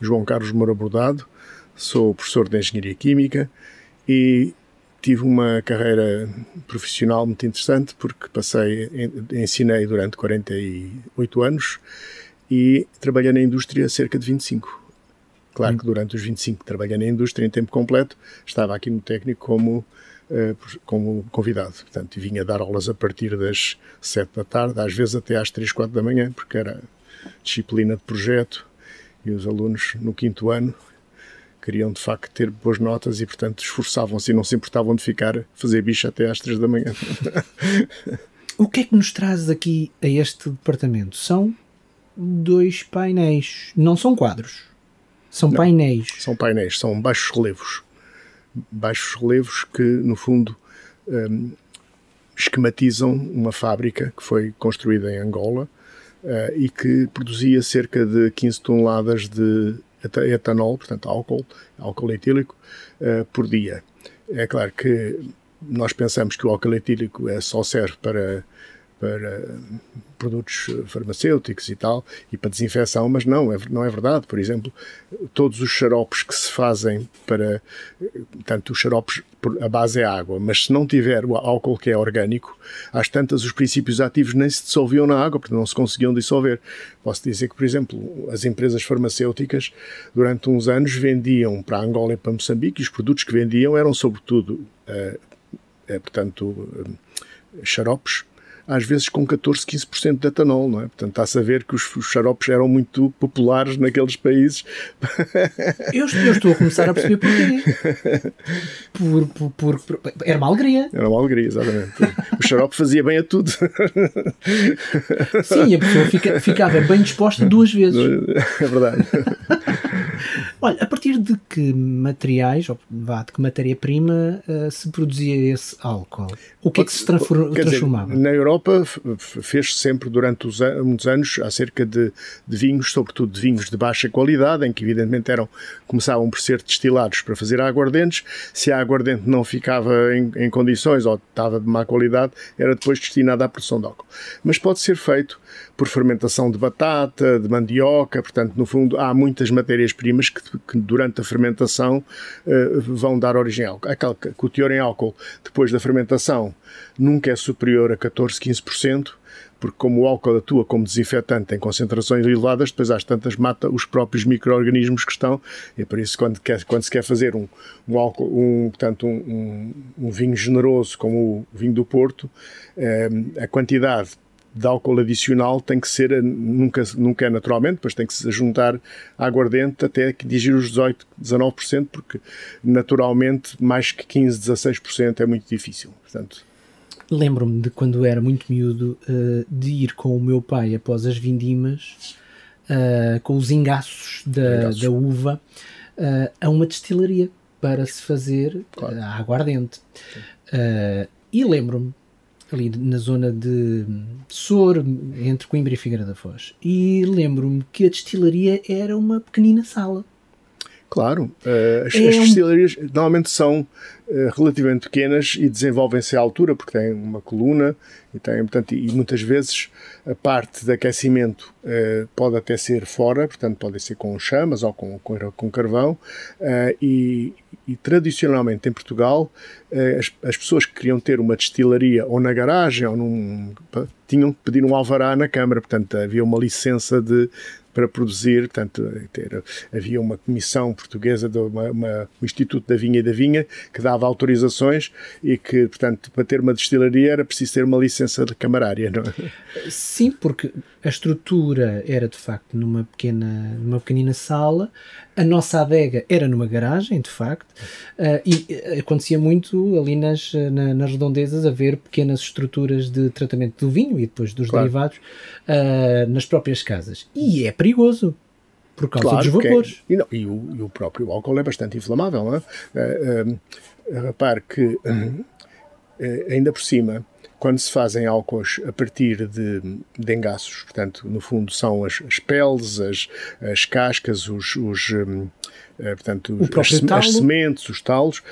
João Carlos Moura Bordado, sou professor de Engenharia Química e tive uma carreira profissional muito interessante porque passei, ensinei durante 48 anos e trabalhei na indústria cerca de 25. Claro que durante os 25 que trabalhei na indústria em tempo completo, estava aqui no técnico como, uh, como convidado. Portanto, vinha dar aulas a partir das 7 da tarde, às vezes até às 3, 4 da manhã, porque era disciplina de projeto e os alunos no quinto ano queriam de facto ter boas notas e, portanto, esforçavam-se e não se importavam de ficar fazer bicho até às 3 da manhã. o que é que nos traz aqui a este departamento? São dois painéis, não são quadros. São Não, painéis. São painéis, são baixos relevos. Baixos relevos que, no fundo, um, esquematizam uma fábrica que foi construída em Angola uh, e que produzia cerca de 15 toneladas de etanol, portanto álcool, álcool etílico, uh, por dia. É claro que nós pensamos que o álcool etílico é, só serve para para produtos farmacêuticos e tal, e para desinfecção, mas não, é, não é verdade. Por exemplo, todos os xaropes que se fazem para, tanto os xaropes, a base é água, mas se não tiver o álcool que é orgânico, às tantas os princípios ativos nem se dissolviam na água, porque não se conseguiam dissolver. Posso dizer que, por exemplo, as empresas farmacêuticas, durante uns anos, vendiam para Angola e para Moçambique, e os produtos que vendiam eram, sobretudo, uh, uh, portanto, uh, xaropes, às vezes com 14, 15% de etanol, não é? Portanto, está-se a ver que os, os xaropes eram muito populares naqueles países. Eu, eu, estou a começar a perceber porquê. Por, por, por, por, era uma alegria. Era uma alegria, exatamente. o xarope fazia bem a tudo. Sim, a pessoa fica, ficava bem disposta duas vezes. É verdade. Olha, a partir de que materiais, ou vá, de que matéria-prima uh, se produzia esse álcool? O que é que se transformava? Dizer, na Europa fez sempre durante os, muitos anos acerca de, de, vinhos, sobretudo de vinhos de baixa qualidade, em que evidentemente eram, começavam por ser destilados para fazer aguardentes. Se a aguardente não ficava em, em condições ou estava de má qualidade, era depois destinada à produção de álcool. Mas pode ser feito por fermentação de batata, de mandioca, portanto, no fundo, há muitas matérias-primas que, que, durante a fermentação uh, vão dar origem ao álcool. Que o teor em álcool, depois da fermentação, nunca é superior a 14, 15%, porque como o álcool atua como desinfetante em concentrações elevadas, depois às tantas mata os próprios micro-organismos que estão, e é por isso quando, quer, quando se quer fazer um, um álcool, um, portanto, um, um, um vinho generoso como o vinho do Porto, eh, a quantidade de álcool adicional tem que ser, nunca, nunca é naturalmente, depois tem que se juntar aguardente até que atingir os 18, 19%, porque naturalmente mais que 15, 16% é muito difícil. Portanto, Lembro-me de quando era muito miúdo uh, de ir com o meu pai após as vindimas, uh, com os engaços da, engaços. da uva, uh, a uma destilaria para se fazer claro. a aguardente. e lembro-me ali na zona de Sor, entre Coimbra e Figueira da Foz. E lembro-me que a destilaria era uma pequenina sala. Claro, uh, as, é as destilarias um... normalmente são uh, relativamente pequenas e desenvolvem-se à altura, porque têm uma coluna e, têm, portanto, e muitas vezes a parte de aquecimento uh, pode até ser fora, portanto, pode ser com chamas ou com, com, com carvão, e, e, tradicionalmente em Portugal as, as, pessoas que queriam ter uma destilaria ou na garagem ou num. tinham que pedir um alvará na Câmara, portanto, havia uma licença de para produzir, portanto, ter, havia uma comissão portuguesa, de uma, uma, o Instituto da Vinha e da Vinha, que dava autorizações e que, portanto, para ter uma destilaria era preciso ter uma licença de camarária, não é? Sim, porque a estrutura era de facto numa pequena, numa pequenina sala, a nossa adega era numa garagem, de facto, uh, e eh, acontecia muito ali nas, na, nas redondezas haver pequenas estruturas de tratamento do vinho e depois dos claro. derivados uh, nas próprias casas. E é perigoso. Por causa claro, dos é- vapores. É, e, não, e, o, e, o, próprio álcool é bastante inflamável, não é? Uh, repare que, ainda por cima, quando se fazem álcools a partir de, de engaços, portanto, no fundo são as, as peles, as, as cascas, os, os um, eh, portanto, as, as, sementes, os talos,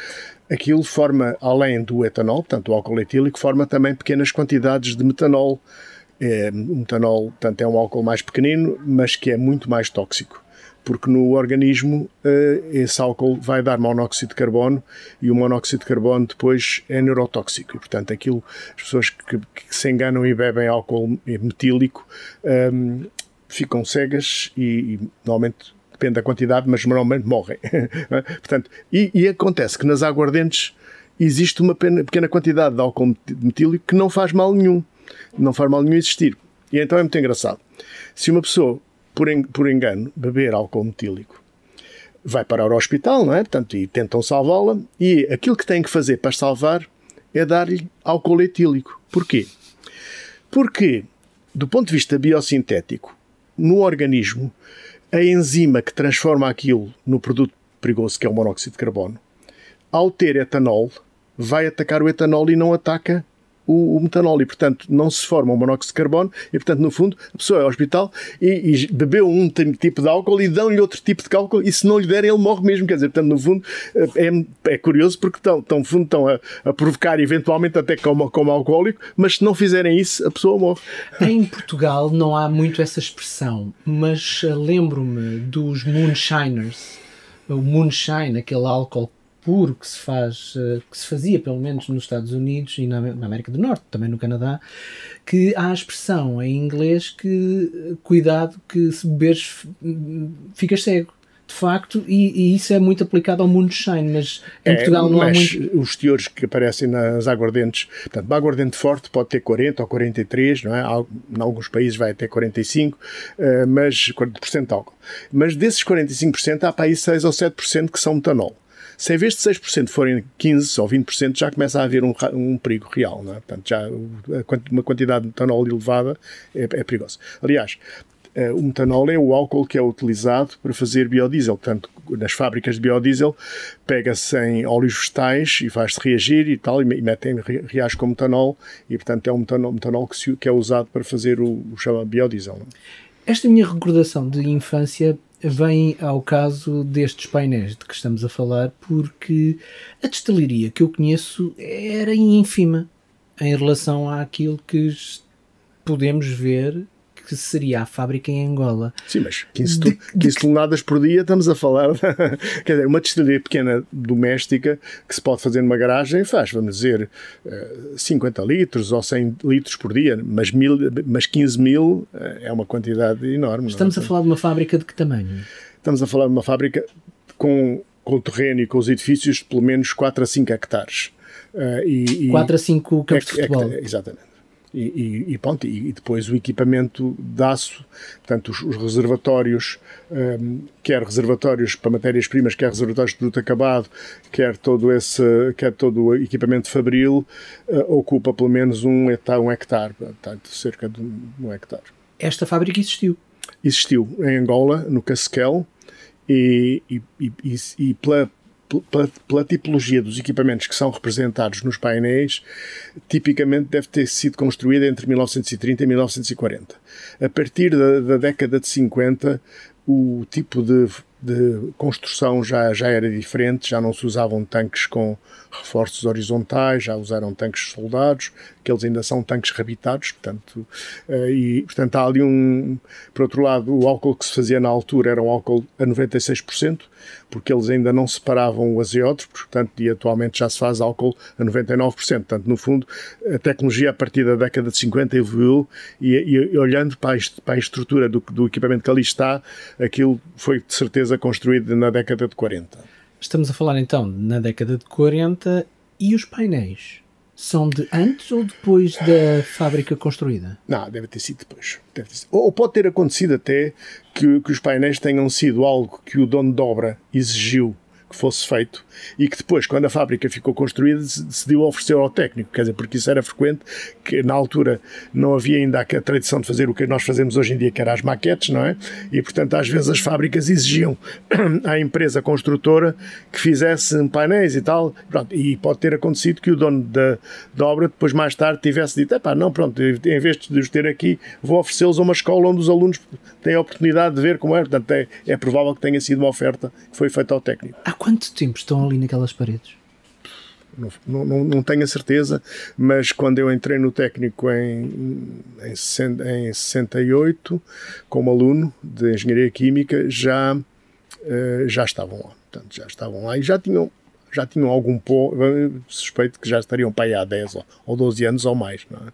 aquilo forma, além do etanol, portanto, o álcool etílico, forma também pequenas quantidades de metanol. É, o metanol, portanto, é um álcool mais pequenino, mas que é muito mais tóxico porque no organismo uh, esse álcool vai dar monóxido de carbono e o monóxido de carbono depois é neurotóxico e, portanto, aquilo, as pessoas que, que se enganam e bebem álcool metílico um, ehm, ficam cegas e, e normalmente depende da quantidade, mas normalmente morrem. portanto, e, e acontece que nas aguardentes existe uma pequena quantidade de álcool metílico que não faz mal nenhum. Não faz mal nenhum existir. E então é muito engraçado. Se uma pessoa, por, por engano, beber álcool metílico, vai parar ao hospital, não é? Portanto, e tentam salvá-la, e aquilo que têm que fazer para salvar é dar-lhe álcool etílico. Porquê? Porque, do ponto de vista biosintético, no organismo, a enzima que transforma aquilo no produto perigoso, que é o monóxido de carbono, ao ter etanol, vai atacar o etanol e não ataca o, o, metanol. E, portanto, não se forma o monóxido de carbono e, portanto, no fundo, a pessoa é ao hospital e, e bebeu um tipo de álcool e dão-lhe outro tipo de álcool e se não lhe derem ele morre mesmo, quer dizer, portanto, no fundo é, é curioso porque estão, estão, fundo, estão a, a provocar eventualmente até como, como alcoólico, mas se não fizerem isso, a pessoa morre. Em Portugal não há muito essa expressão, mas eh, lembro-me dos moonshiners, o moonshine, aquele álcool puro que se faz, eh, que se fazia pelo menos nos Estados Unidos e na, América do Norte, também no Canadá, que há a expressão em inglês que eh, cuidado que se beberes ficas cego de facto, e, e, isso é muito aplicado ao moonshine, mas em é, Portugal não há muito. Os teores que aparecem nas aguardentes, portanto, uma aguardente forte pode ter 40 ou 43, não é? Em alguns países vai até 45, eh, mas 40% de álcool. Mas desses 45%, há para aí 6 ou 7% que são metanol. Se em vez de 6% forem 15% ou 20%, já começa a haver um, um perigo real. Não é? Portanto, já uma quantidade de metanol elevada é, é perigosa. Aliás, eh, o metanol é o álcool que é utilizado para fazer biodiesel. Portanto, nas fábricas de biodiesel, pega-se em óleos vegetais e faz-se reagir e tal, e metem, reage com metanol, e portanto é um metanol, metanol que, se, que, é usado para fazer o, o chamado biodiesel. Esta minha recordação de infância vem ao caso destes painéis de que estamos a falar, porque a destilaria que eu conheço era ínfima em relação àquilo que podemos ver que seria a fábrica em Angola. Sim, mas 15, de, 15 toneladas por dia estamos a falar. De, quer dizer, uma destilaria pequena doméstica que se pode fazer numa garagem faz, vamos dizer, 50 eh, litros ou 100 litros por dia, mas, mil, mas 15 mil eh, é uma quantidade enorme. É? Estamos é? a falar de uma fábrica de que tamanho? Estamos a falar de uma fábrica com, com o terreno e com os edifícios de pelo menos 4 a 5 hectares. Uh, e, 4 a 5 campos de futebol. exatamente. E, e, e, pronto, e, depois o equipamento de aço, portanto, os, os reservatórios, um, quer reservatórios para matérias-primas, quer reservatórios de produto acabado, quer todo esse, quer todo o equipamento fabril, uh, ocupa pelo menos um hectare, um hectare portanto, cerca de um hectare. Esta fábrica existiu? Existiu em Angola, no Casquel, e, e, e, e pela, pela, pela, tipologia dos equipamentos que são representados nos painéis, tipicamente deve ter sido construída entre 1930 e 1940. A partir da, da década de 50, o tipo de, de, construção já, já era diferente, já não se usavam tanques com reforços horizontais, já usaram tanques soldados, que eles ainda são tanques rabitados, portanto, eh, e portanto há ali um, por outro lado, o álcool que se fazia na altura era um álcool a 96%, porque eles ainda não separavam o azeótropo, portanto, e atualmente já se faz álcool a 99%, portanto, no fundo, a tecnologia a partir da década de 50 evoluiu e, e, e olhando para a, para a estrutura do, do equipamento que ali está, aquilo foi de certeza construído na década de 40. Estamos a falar então na década de 40 e os painéis são de antes ou depois da fábrica construída? Não, deve ter sido depois. Ter sido. Ou pode ter acontecido até que, que os painéis tenham sido algo que o dono de obra exigiu que fosse feito e que depois, quando a fábrica ficou construída, decidiu oferecer ao técnico, quer dizer, porque isso era frequente, que na altura não havia ainda a tradição de fazer o que nós fazemos hoje em dia, que era as maquetes, não é? E, portanto, às vezes as fábricas exigiam à empresa construtora que fizesse painéis e tal, pronto, e pode ter acontecido que o dono da, da obra depois mais tarde tivesse dito, epá, não, pronto, em vez de os ter aqui, vou oferecê-los a uma escola onde os alunos têm a oportunidade de ver como é, portanto, é, é provável que tenha sido uma oferta que foi feita ao técnico. Há quanto tempo estão ali naquelas paredes? Não, não, não, tenho a certeza, mas quando eu entrei no técnico em, em, em 68, como aluno de Engenharia Química, já uh, já estavam lá. Portanto, já estavam lá e já tinham, já tinham algum pó, suspeito que já estariam para aí há 10 ou 12 anos ou mais. Não é?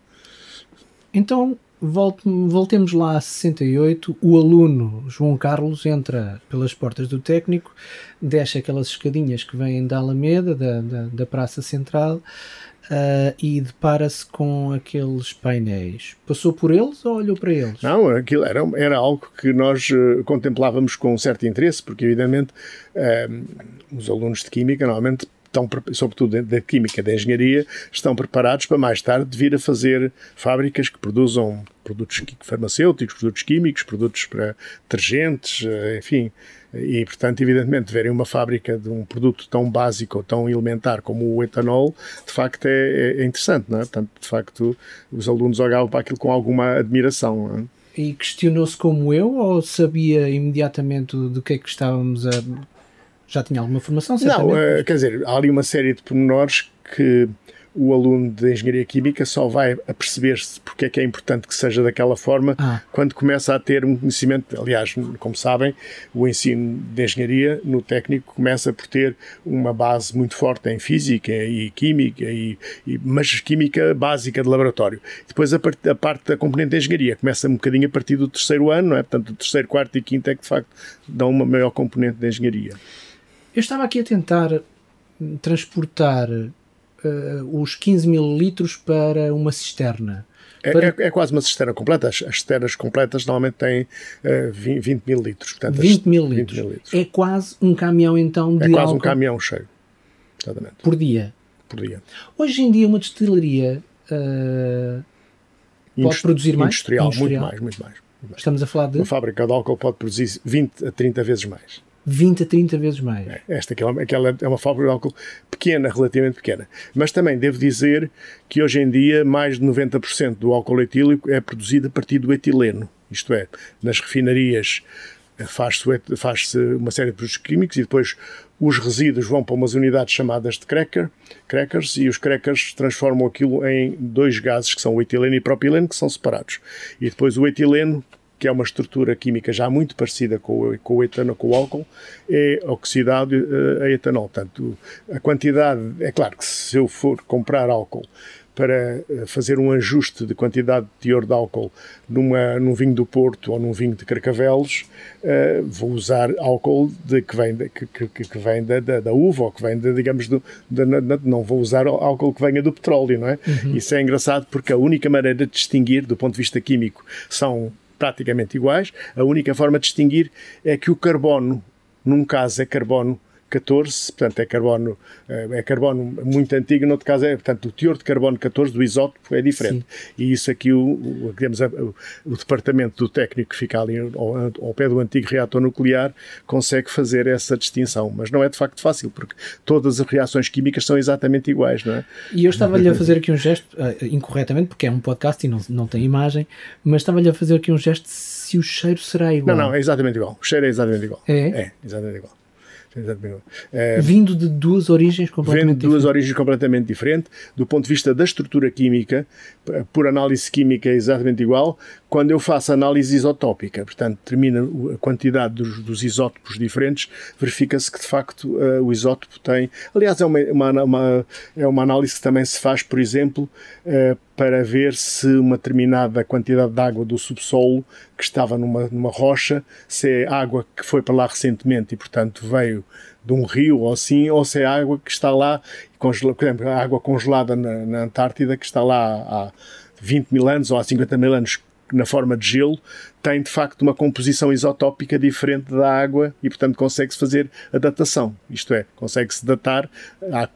Então, voltemos lá a 68. O aluno João Carlos entra pelas portas do técnico, desce aquelas escadinhas que vêm da Alameda, da, da, da Praça Central, uh, e depara-se com aqueles painéis. Passou por eles ou olhou para eles? Não, aquilo era, era algo que nós uh, contemplávamos com um certo interesse, porque, evidentemente, uh, os alunos de Química normalmente estão, sobretudo da química, da engenharia, estão preparados para mais tarde vir a fazer fábricas que produzam produtos farmacêuticos, produtos químicos, produtos para detergentes, eh, enfim. E, portanto, evidentemente, verem uma fábrica de um produto tão básico ou tão elementar como o etanol, de facto é, é interessante, não é? Portanto, de facto, os alunos olhavam para aquilo com alguma admiração, é? E questionou-se como eu ou sabia imediatamente do que é que estávamos a, já tinha alguma formação? Não, uh, quer dizer, há ali uma série de pormenores que o aluno de Engenharia Química só vai a perceber-se porque é que é importante que seja daquela forma ah. quando começa a ter um conhecimento. Aliás, como sabem, o ensino de Engenharia no técnico começa por ter uma base muito forte em Física e Química, e, e mas Química básica de laboratório. Depois a, part, a, parte da componente de Engenharia começa um bocadinho a partir do terceiro ano, não é? Portanto, o terceiro, quarto e quinto é que de facto dão uma maior componente de Engenharia. Eu estava aqui a tentar transportar uh, os 15 mil litros para uma cisterna. É, para... é, é, quase uma cisterna completa. As, as cisternas completas normalmente têm uh, eh, 20, 20, mil litros. Portanto, 20, mil litros. 20 mil litros. É quase um caminhão então de É quase álcool um caminhão cheio. Exatamente. Por dia. Por dia. Hoje em dia uma destilaria uh, pode produzir mais? Industrial, industrial, muito mais, muito mais. Muito mais. Estamos a falar de... Uma fábrica de álcool pode produzir 20 a 30 vezes mais. 20 a 30 vezes mais. É, esta aquela, aquela é uma fábrica de álcool pequena, relativamente pequena. Mas também devo dizer que hoje em dia mais de 90% do álcool etílico é produzido a partir do etileno. Isto é, nas refinarias eh, faz-se faz uma série de produtos químicos e depois os resíduos vão para umas unidades chamadas de cracker, crackers e os crackers transformam aquilo em dois gases que são o etileno e o propileno que são separados. E depois o etileno que é uma estrutura química já muito parecida com o, com o etanol, com o álcool, é oxidado uh, a etanol. Portanto, a quantidade, é claro que se eu for comprar álcool para eh, fazer um ajuste de quantidade de teor de álcool numa, num vinho do Porto ou num vinho de Carcavelos, uh, vou usar álcool de, que vem, de, que, que, que, vem da, da, da, uva ou que vem, de, digamos, do, não vou usar álcool que venha do petróleo, não é? Uhum. Isso é engraçado porque a única maneira de distinguir, do ponto de vista químico, são praticamente iguais. A única forma de distinguir é que o carbono, num caso é carbono 14, portanto é carbono, eh, é carbono muito antigo, no outro caso é, portanto, o teor de carbono 14 do isótopo é diferente. Sim. E isso aqui, o, o, digamos, o, o, departamento do técnico que fica ali ao, ao, pé do antigo reator nuclear consegue fazer essa distinção, mas não é de facto fácil, porque todas as reações químicas são exatamente iguais, não é? E eu estava-lhe a fazer aqui um gesto, uh, incorretamente, porque é um podcast e não, não tem imagem, mas estava-lhe a fazer aqui um gesto se o cheiro será igual. Não, não, é exatamente igual. O cheiro é exatamente igual. É? É, exatamente igual. É, Vindo de duas origens completamente diferentes. duas origens completamente diferentes. Do ponto de vista da estrutura química, por análise química é exatamente igual. Quando eu faço análise isotópica, portanto, determina a quantidade dos, dos isótopos diferentes, verifica-se que de facto uh, o isótopo tem. Aliás, é uma, uma, uma, é uma análise que também se faz, por exemplo, uh, para ver se uma determinada quantidade de água do subsolo que estava numa, numa rocha, se é água que foi para lá recentemente e, portanto, veio de um rio ou assim, ou se é água que está lá, por exemplo, água congelada na, na Antártida que está lá há 20 mil anos ou há 50 mil anos na forma de gelo, tem de facto uma composição isotópica diferente da água e, portanto, consegue-se fazer a datação. Isto é, consegue-se datar,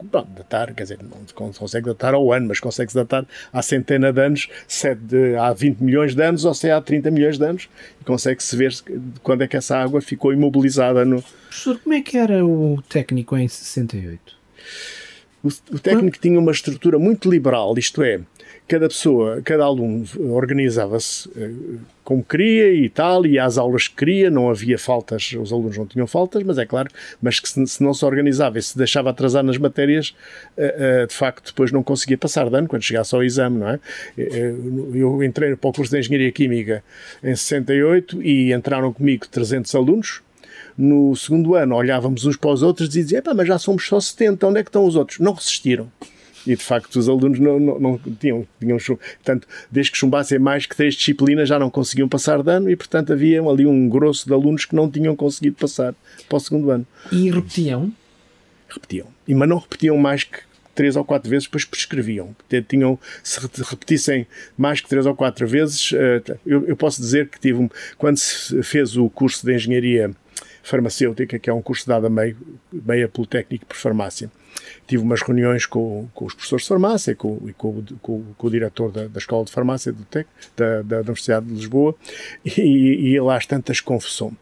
bom, datar, quer dizer, não consegue datar ao ano, mas consegue-se datar há centena de anos, se é de, há 20 milhões de anos ou se é há 30 milhões de anos, e consegue-se ver quando é que essa água ficou imobilizada no. Professor, como é que era o técnico em 68? O, o técnico tinha uma estrutura muito liberal, isto é, cada pessoa, cada aluno organizava-se eh, como queria e tal, e às aulas que queria, não havia faltas, os alunos não tinham faltas, mas é claro, mas que se, não se organizava e se deixava atrasar nas matérias, uh, uh, de facto depois não conseguia passar de ano quando chegasse ao exame, não é? Eu entrei para o curso de Engenharia Química em 68 e entraram comigo 300 alunos, no segundo ano olhávamos uns para os outros e diziam, mas já somos só 70, onde é que estão os outros? Não resistiram. E de facto os alunos não, não, não tinham, tinham portanto, desde que chumbassem mais que três disciplinas já não conseguiam passar de ano e portanto havia ali um grosso de alunos que não tinham conseguido passar para o segundo ano. E repetiam? Repetiam. E, mas não repetiam mais que três ou quatro vezes, depois prescreviam. Tinham, se repetissem mais que três ou quatro vezes, eh, eu, eu posso dizer que tive, quando se fez o curso de engenharia farmacêutica, que é um curso dado a meio, meia pelo técnico por farmácia. Tive umas reuniões com, com os professores de farmácia com, e com, com, com o diretor da, da, Escola de Farmácia do TEC, da, da Universidade de Lisboa, e, e lá às tantas confessou-me.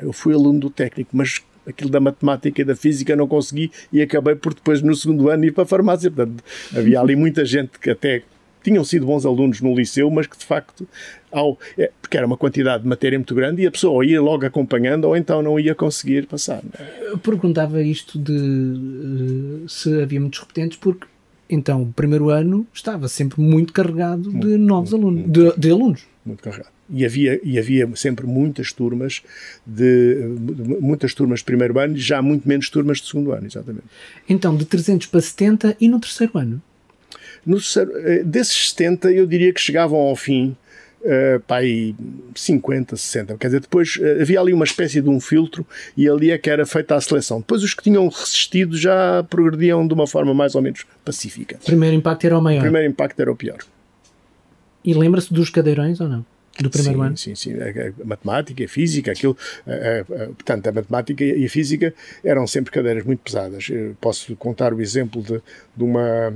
Eu fui aluno do técnico, mas aquilo da matemática e da física não consegui e acabei por depois no segundo ano ir para a farmácia. Portanto, havia ali muita gente que até tinham sido bons alunos no liceu, mas que de facto, ao, é, porque era uma quantidade de matéria muito grande e a pessoa ia logo acompanhando ou então não ia conseguir passar. Eu perguntava isto de uh, se havia muitos repetentes, porque então o primeiro ano estava sempre muito carregado muito, de novos muito, alunos, muito, de, de alunos. Muito carregado. E havia, e havia sempre muitas turmas de muitas turmas de primeiro ano e já muito menos turmas de segundo ano, exatamente. Então, de 300 para 70 e no terceiro ano? No eh, desses 70, eu diria que chegavam ao fim Uh, pá, aí 50, 60. Quer dizer, depois uh, havia ali uma espécie de um filtro e ali é que era feita a seleção. Depois os que tinham resistido já progrediam de uma forma mais ou menos pacífica. O primeiro impacto era o maior. O primeiro impacto era o pior. E lembra-se dos cadeirões ou não? do primeiro sim, ano? Sim, sim, a, a matemática, a física, aquilo, a, a, portanto, a matemática e a física eram sempre cadeiras muito pesadas. Eu posso contar o exemplo de, de uma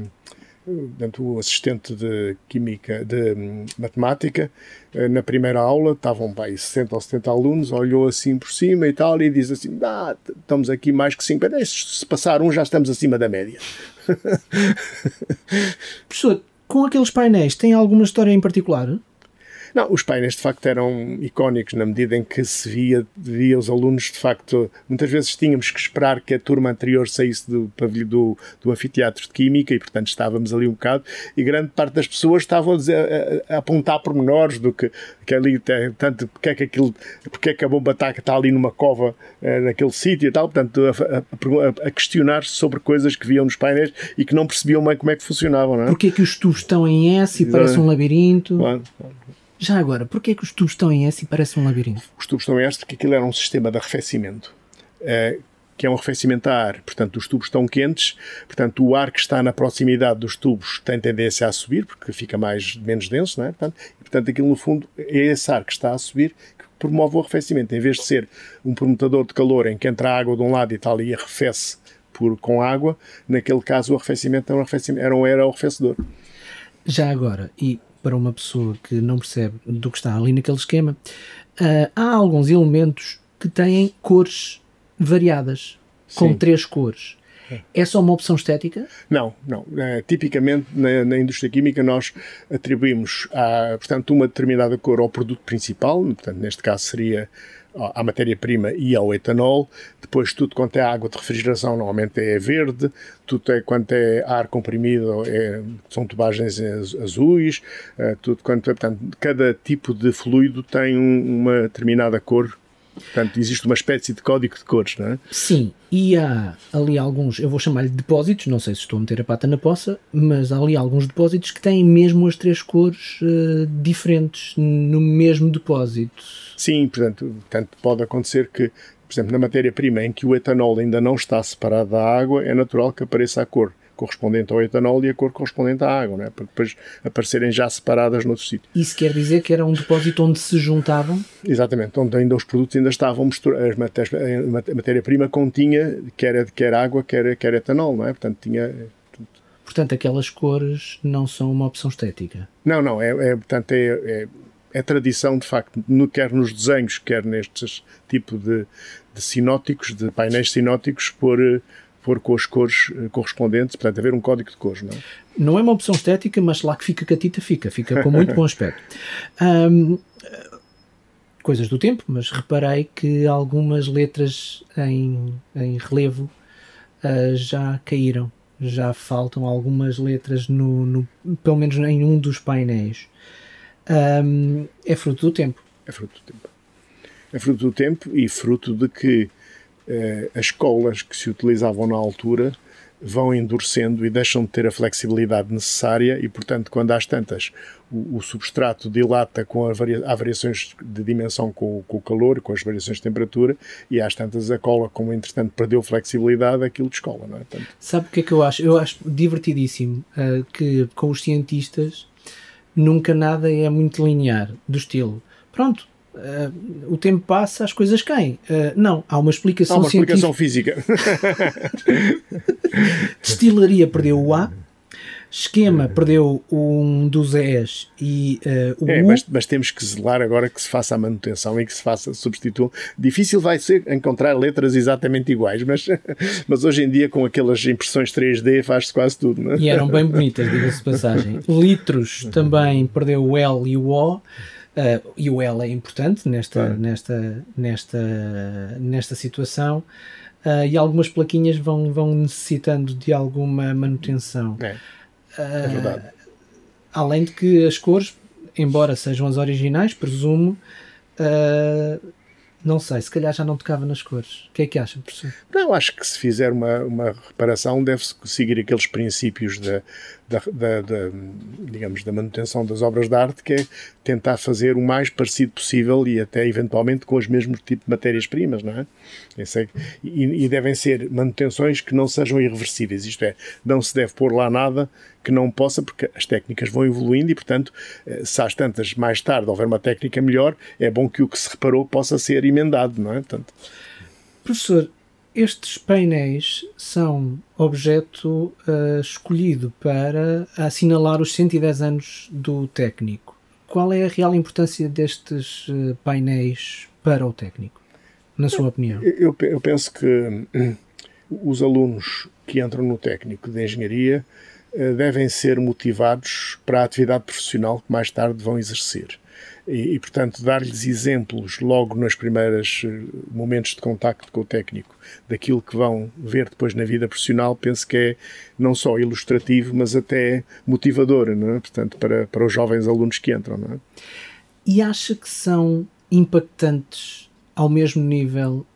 portanto, o assistente de química, de hum, matemática, eh, na primeira aula, estavam bem 60 ou 70 alunos, olhou assim por cima e tal, e diz assim: ah, estamos aqui mais que 50, se passar um já estamos acima da média. Professor, com aqueles painéis, tem alguma história em particular? Não, os painéis de facto eram icónicos na medida em que se via, via os alunos de facto. Muitas vezes tínhamos que esperar que a turma anterior saísse do, do, do anfiteatro de Química e, portanto, estávamos ali um bocado e grande parte das pessoas estavam a, dizer, a, a apontar pormenores do que, que ali, tanto porque é que aquilo, porque é que a bomba ataca está ali numa cova eh, naquele sítio e tal, portanto, a, a, a questionar-se sobre coisas que viam nos painéis e que não percebiam bem como é que funcionavam, não é? Porque é que os tubos estão em S e parece um labirinto? Claro. Já agora, porquê é que os tubos estão em S e parece um labirinto? Os tubos estão em S porque aquilo era um sistema de arrefecimento. Uh, que é um arrefecimento a ar, portanto os tubos estão quentes, portanto o ar que está na proximidade dos tubos tem tendência a subir, porque fica mais, menos denso, não é? Portanto, e, portanto aquilo no fundo é esse ar que está a subir que promove o arrefecimento, em vez de ser um permutador de calor em que entra a água de um lado e tal e arrefece por, com água, naquele caso o arrefecimento era um, arrefecimento, era um, era um arrefecedor. Já agora, e para uma pessoa que não percebe do que está ali naquele esquema, uh, há alguns elementos que têm cores variadas, com Sim. três cores. É só uma opção estética? Não, não. Uh, tipicamente na, na, indústria química nós atribuímos a, portanto, uma determinada cor ao produto principal, portanto, neste caso seria à matéria-prima e ao etanol. Depois, tudo quanto é água de refrigeração, normalmente é verde. Tudo é, quanto é ar comprimido, é, são tubagens azuis. Uh, tudo quanto é, portanto, cada tipo de fluido tem um, uma determinada cor Portanto, existe uma espécie de código de cores, não é? Sim, e há ali alguns, eu vou chamar-lhe depósitos, não sei se estou a meter a pata na poça, mas há ali alguns depósitos que têm mesmo as três cores uh, diferentes no mesmo depósito. Sim, portanto, portanto, pode acontecer que, por exemplo, na matéria-prima em que o etanol ainda não está separado da água, é natural que apareça a cor correspondente ao etanol e a cor correspondente à água, não é? para depois aparecerem já separadas noutro sítio. Isso quer dizer que era um depósito onde se juntavam? Exatamente, onde ainda os produtos ainda estavam misturados, a matéria-prima continha quer, quer água, quer, quer etanol, não é? Portanto, tinha Portanto, aquelas cores não são uma opção estética? Não, não, é, é portanto, é, é, é, tradição, de facto, no, quer nos desenhos, quer nestes tipo de, de sinóticos, de painéis sinóticos, por pôr com as cores eh, correspondentes, portanto, haver um código de cores, não é? Não é uma opção estética, mas lá que fica catita, fica, fica com muito bom aspecto. Um, coisas do tempo, mas reparei que algumas letras em, em relevo uh, já caíram, já faltam algumas letras no, no, pelo menos em um dos painéis. Um, é fruto do tempo. É fruto do tempo. É fruto do tempo e fruto de que as colas que se utilizavam na altura vão endurecendo e deixam de ter a flexibilidade necessária e, portanto, quando às tantas o, o substrato dilata com varia, há variações de dimensão com, com, o calor, com as variações de temperatura e às tantas a cola, como entretanto perdeu flexibilidade, aquilo descola, não é? Portanto, Sabe o que é que eu acho? Eu acho divertidíssimo uh, que com os cientistas nunca nada é muito linear, do estilo, pronto, Uh, o tempo passa, as coisas caem. Uh, não, há uma explicação Há uma explicação física. Destilaria perdeu o A, esquema perdeu um dos E's e uh, o é, U. Mas, mas, temos que zelar agora que se faça a manutenção e que se faça substituição. Difícil vai ser encontrar letras exatamente iguais, mas, mas hoje em dia com aquelas impressões 3D faz-se quase tudo. Não é? E eram bem bonitas, diga-se de passagem. Litros também perdeu o L e o O. Uh, e o L é importante nesta, nesta, nesta, nesta situação. Uh, e algumas plaquinhas vão, vão necessitando de alguma manutenção. É, é verdade. Uh, além de que as cores, embora sejam as originais, presumo, não sei, se calhar já não tocava nas cores. O que é que acha, professor? Não, acho que se fizer uma, uma reparação deve-se seguir aqueles princípios da, da, da, da, digamos, da manutenção das obras de arte, que é tentar fazer o mais parecido possível e até eventualmente com os mesmos tipos de matérias-primas, não é? E, e, devem ser manutenções que não sejam irreversíveis, isto é, não se deve pôr lá nada que não possa, porque as técnicas vão evoluindo e, portanto, eh, se às tantas mais tarde houver uma técnica melhor, é bom que o que se reparou possa ser emendado, não é? Portanto, Professor, estes painéis são objeto uh, escolhido para assinalar os 110 anos do técnico. Qual é a real importância destes uh, painéis para o técnico, na sua opinião? Eu, eu penso que hum, os alunos que entram no técnico de engenharia devem ser motivados para a atividade profissional que mais tarde vão exercer e, e portanto, dar-lhes exemplos logo nos primeiros eh, momentos de contacto com o técnico daquilo que vão ver depois na vida profissional, penso que é não só ilustrativo, mas até motivador, não é? portanto, para, para os jovens alunos que entram. Não é? E acha que são impactantes ao mesmo nível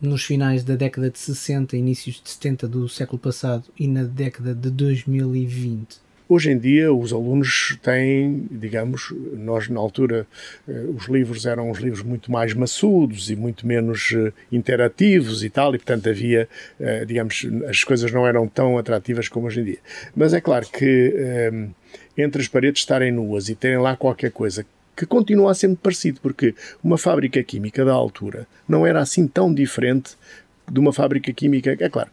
nos finais da década de 60, inícios de 70 do século passado e na década de 2020? Hoje em dia, os alunos têm, digamos, nós na altura, eh, os livros eram uns livros muito mais maçudos e muito menos eh, interativos e tal, e portanto havia, eh, digamos, as coisas não eram tão atrativas como hoje em dia. Mas é claro que entre as paredes estarem nuas e terem lá qualquer coisa que continua a ser parecido, porque uma fábrica química da altura não era assim tão diferente de uma fábrica química. É claro,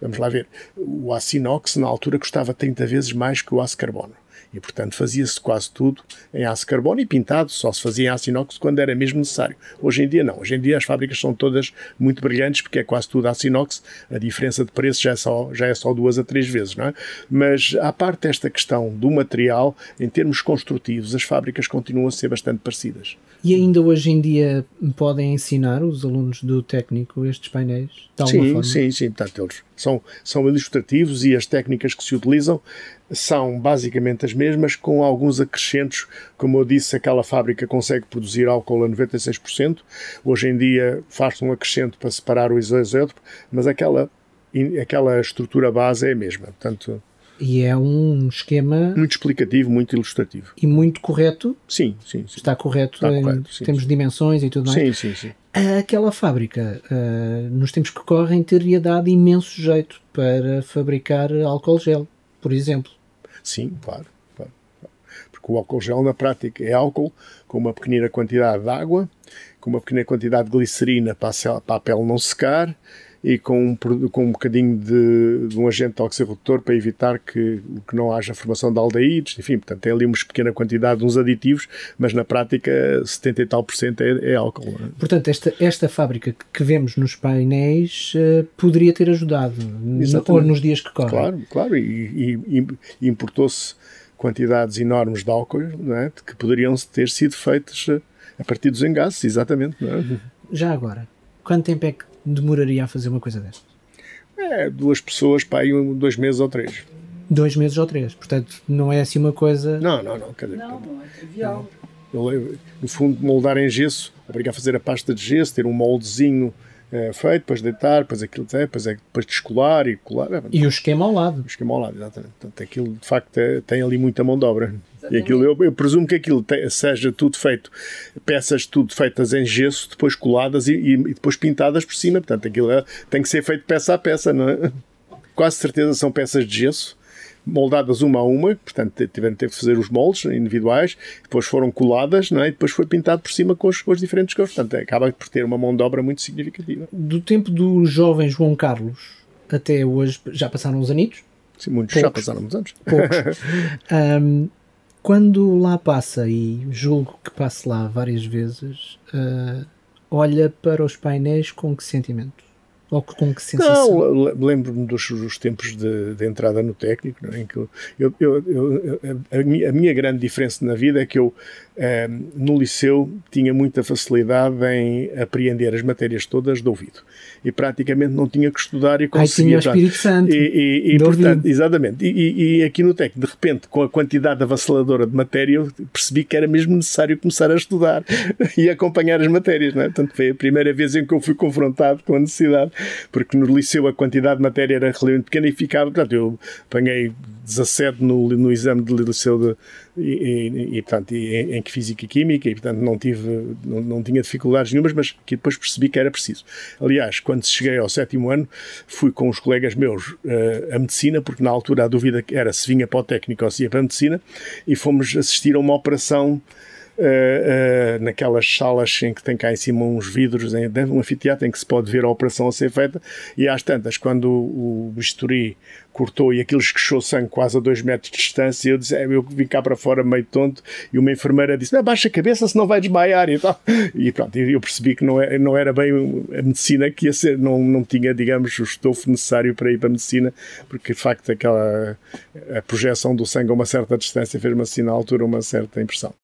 vamos lá ver, o aço inox na altura custava 30 vezes mais que o aço carbono. E, portanto, fazia-se quase tudo em aço carbono e pintado, só se fazia em aço inox quando era mesmo necessário. Hoje em dia, não. Hoje em dia, as fábricas são todas muito brilhantes, porque é quase tudo aço inox. A diferença de preço já é só, já é só duas a três vezes, não é? Mas, à parte desta questão do material, em termos construtivos, as fábricas continuam a ser bastante parecidas. E ainda hoje em dia podem ensinar os alunos do técnico estes painéis? Sim, forma? sim, sim. Portanto, eles são, são ilustrativos e as técnicas que se utilizam são basicamente as mesmas, com alguns acrescentos. Como eu disse, aquela fábrica consegue produzir álcool a 96%. Hoje em dia faz-se um acrescento para separar o isótopo, mas aquela, aquela estrutura base é a mesma. Portanto, e é um esquema. Muito explicativo, muito ilustrativo. E muito correto. Sim, sim. sim. Está correto Está em correto, sim, termos sim. de dimensões e tudo mais. Sim, sim, sim. Aquela fábrica, uh, nos tempos que correm, teria dado imenso jeito para fabricar álcool gel, por exemplo. Sim, claro. claro. Porque o álcool gel, na prática, é álcool com uma pequenina quantidade de água, com uma pequena quantidade de glicerina para a pele não secar e com um, com um bocadinho de, de um agente oxirredutor para evitar que, que não haja formação de aldeídos, enfim, portanto tem ali uma pequena quantidade de uns aditivos, mas na prática 70 e tal por cento é, é álcool. É? Portanto, esta, esta fábrica que vemos nos painéis uh, poderia ter ajudado, nos dias que correm. Claro, claro, e, e, e importou-se quantidades enormes de álcool é? que poderiam ter sido feitas eh, a partir dos engases, exatamente. É? Já agora, quanto tempo é que demoraria a fazer uma coisa destas? É, duas pessoas, pá, aí dois meses ou três. Dois meses ou três, portanto não é assim uma coisa. Não, não, não. Quer dizer, não, não é trivial. No fundo, moldar em gesso, obriga a fazer a pasta de gesso, ter um moldezinho é, feito, depois deitar, depois aquilo, é, depois é depois descolar e colar. É, e o esquema ao lado. O esquema ao lado, exatamente. Portanto, aquilo de facto é, tem ali muita mão de obra. E aquilo, eu, eu, presumo que aquilo te, seja tudo feito, peças tudo feitas em gesso, depois coladas e, e, e depois pintadas por cima. Portanto, aquilo é, tem que ser feito peça a peça, não é? Quase certeza são peças de gesso moldadas uma a uma, portanto tiveram que fazer os moldes individuais, depois foram coladas não é? e depois foi pintado por cima com os, com os diferentes cores. Portanto, acaba por ter uma mão de obra muito significativa. Do tempo do jovem João Carlos até hoje, já passaram uns anitos? Sim, muitos Poucos. já passaram uns anos. Poucos. um, quando lá passa, e julgo que passe lá várias vezes, uh, olha para os painéis com que sentimento? Ou com que sensação? Não, lembro-me dos, dos, tempos de, de, entrada no técnico, é? em que eu, eu, eu, a, minha, a, minha, grande diferença na vida é que eu Ehm, no liceu tinha muita facilidade em apreender as matérias todas de ouvido e praticamente não tinha que estudar e conseguia. Ai, tinha o Espírito Santo. E, e, e portanto, exatamente. E, e, aqui no TEC, de repente, com a quantidade avassaladora de matéria, eu percebi que era mesmo necessário começar a estudar e acompanhar as matérias. Não é? Portanto, foi a primeira vez em que eu fui confrontado com a necessidade, porque no liceu a quantidade de matéria era relativamente pequena e ficava. Portanto, eu apanhei 17 no, no exame de liceu de e, e, e, portanto, em, em Física e Química, e portanto não, tive, não, não tinha dificuldades nenhumas, mas que depois percebi que era preciso. Aliás, quando cheguei ao sétimo ano, fui com os colegas meus uh, a medicina, porque na altura a dúvida era se vinha para o técnico ou se ia para a medicina, e fomos assistir a uma operação Uh, naquelas salas em que tem cá em cima uns vidros, dentro de um anfiteatro em que se pode ver a operação a ser feita, e às tantas, quando o, o bisturi cortou e aquilo esquechou sangue quase a dois metros de distância. Eu, disse, é, eu vim cá para fora meio tonto e uma enfermeira disse: Baixa a cabeça, senão vai desmaiar e tal. E pronto, eu percebi que não, é, não era bem a medicina que ia ser, não, não tinha, digamos, o estofo necessário para ir para a medicina, porque de facto aquela a projeção do sangue a uma certa distância fez-me assim na altura uma certa impressão.